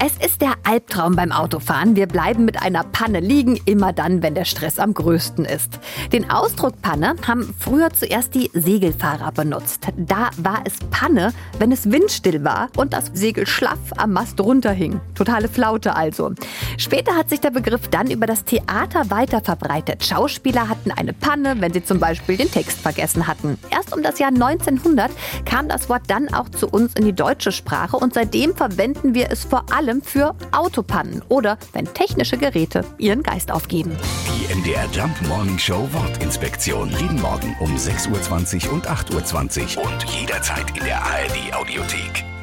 Es ist der Albtraum beim Autofahren. Wir bleiben mit einer Panne liegen, immer dann, wenn der Stress am größten ist. Den Ausdruck Panne haben früher zuerst die Segelfahrer benutzt. Da war es Panne, wenn es windstill war und das Segel schlaff am Mast runterhing. Totale Flaute also. Später hat sich der Begriff dann über das Theater weiter verbreitet. Schauspieler hatten eine Panne, wenn sie zum Beispiel den Text vergessen hatten. Erst um das Jahr 1900 kam das Wort dann auch zu uns in die deutsche Sprache und seitdem verwenden wir es vor allem für Autopannen oder wenn technische Geräte ihren Geist aufgeben. Die MDR Jump Morning Show Wortinspektion. Jeden Morgen um 6.20 Uhr und 8.20 Uhr und jederzeit in der ARD Audiothek.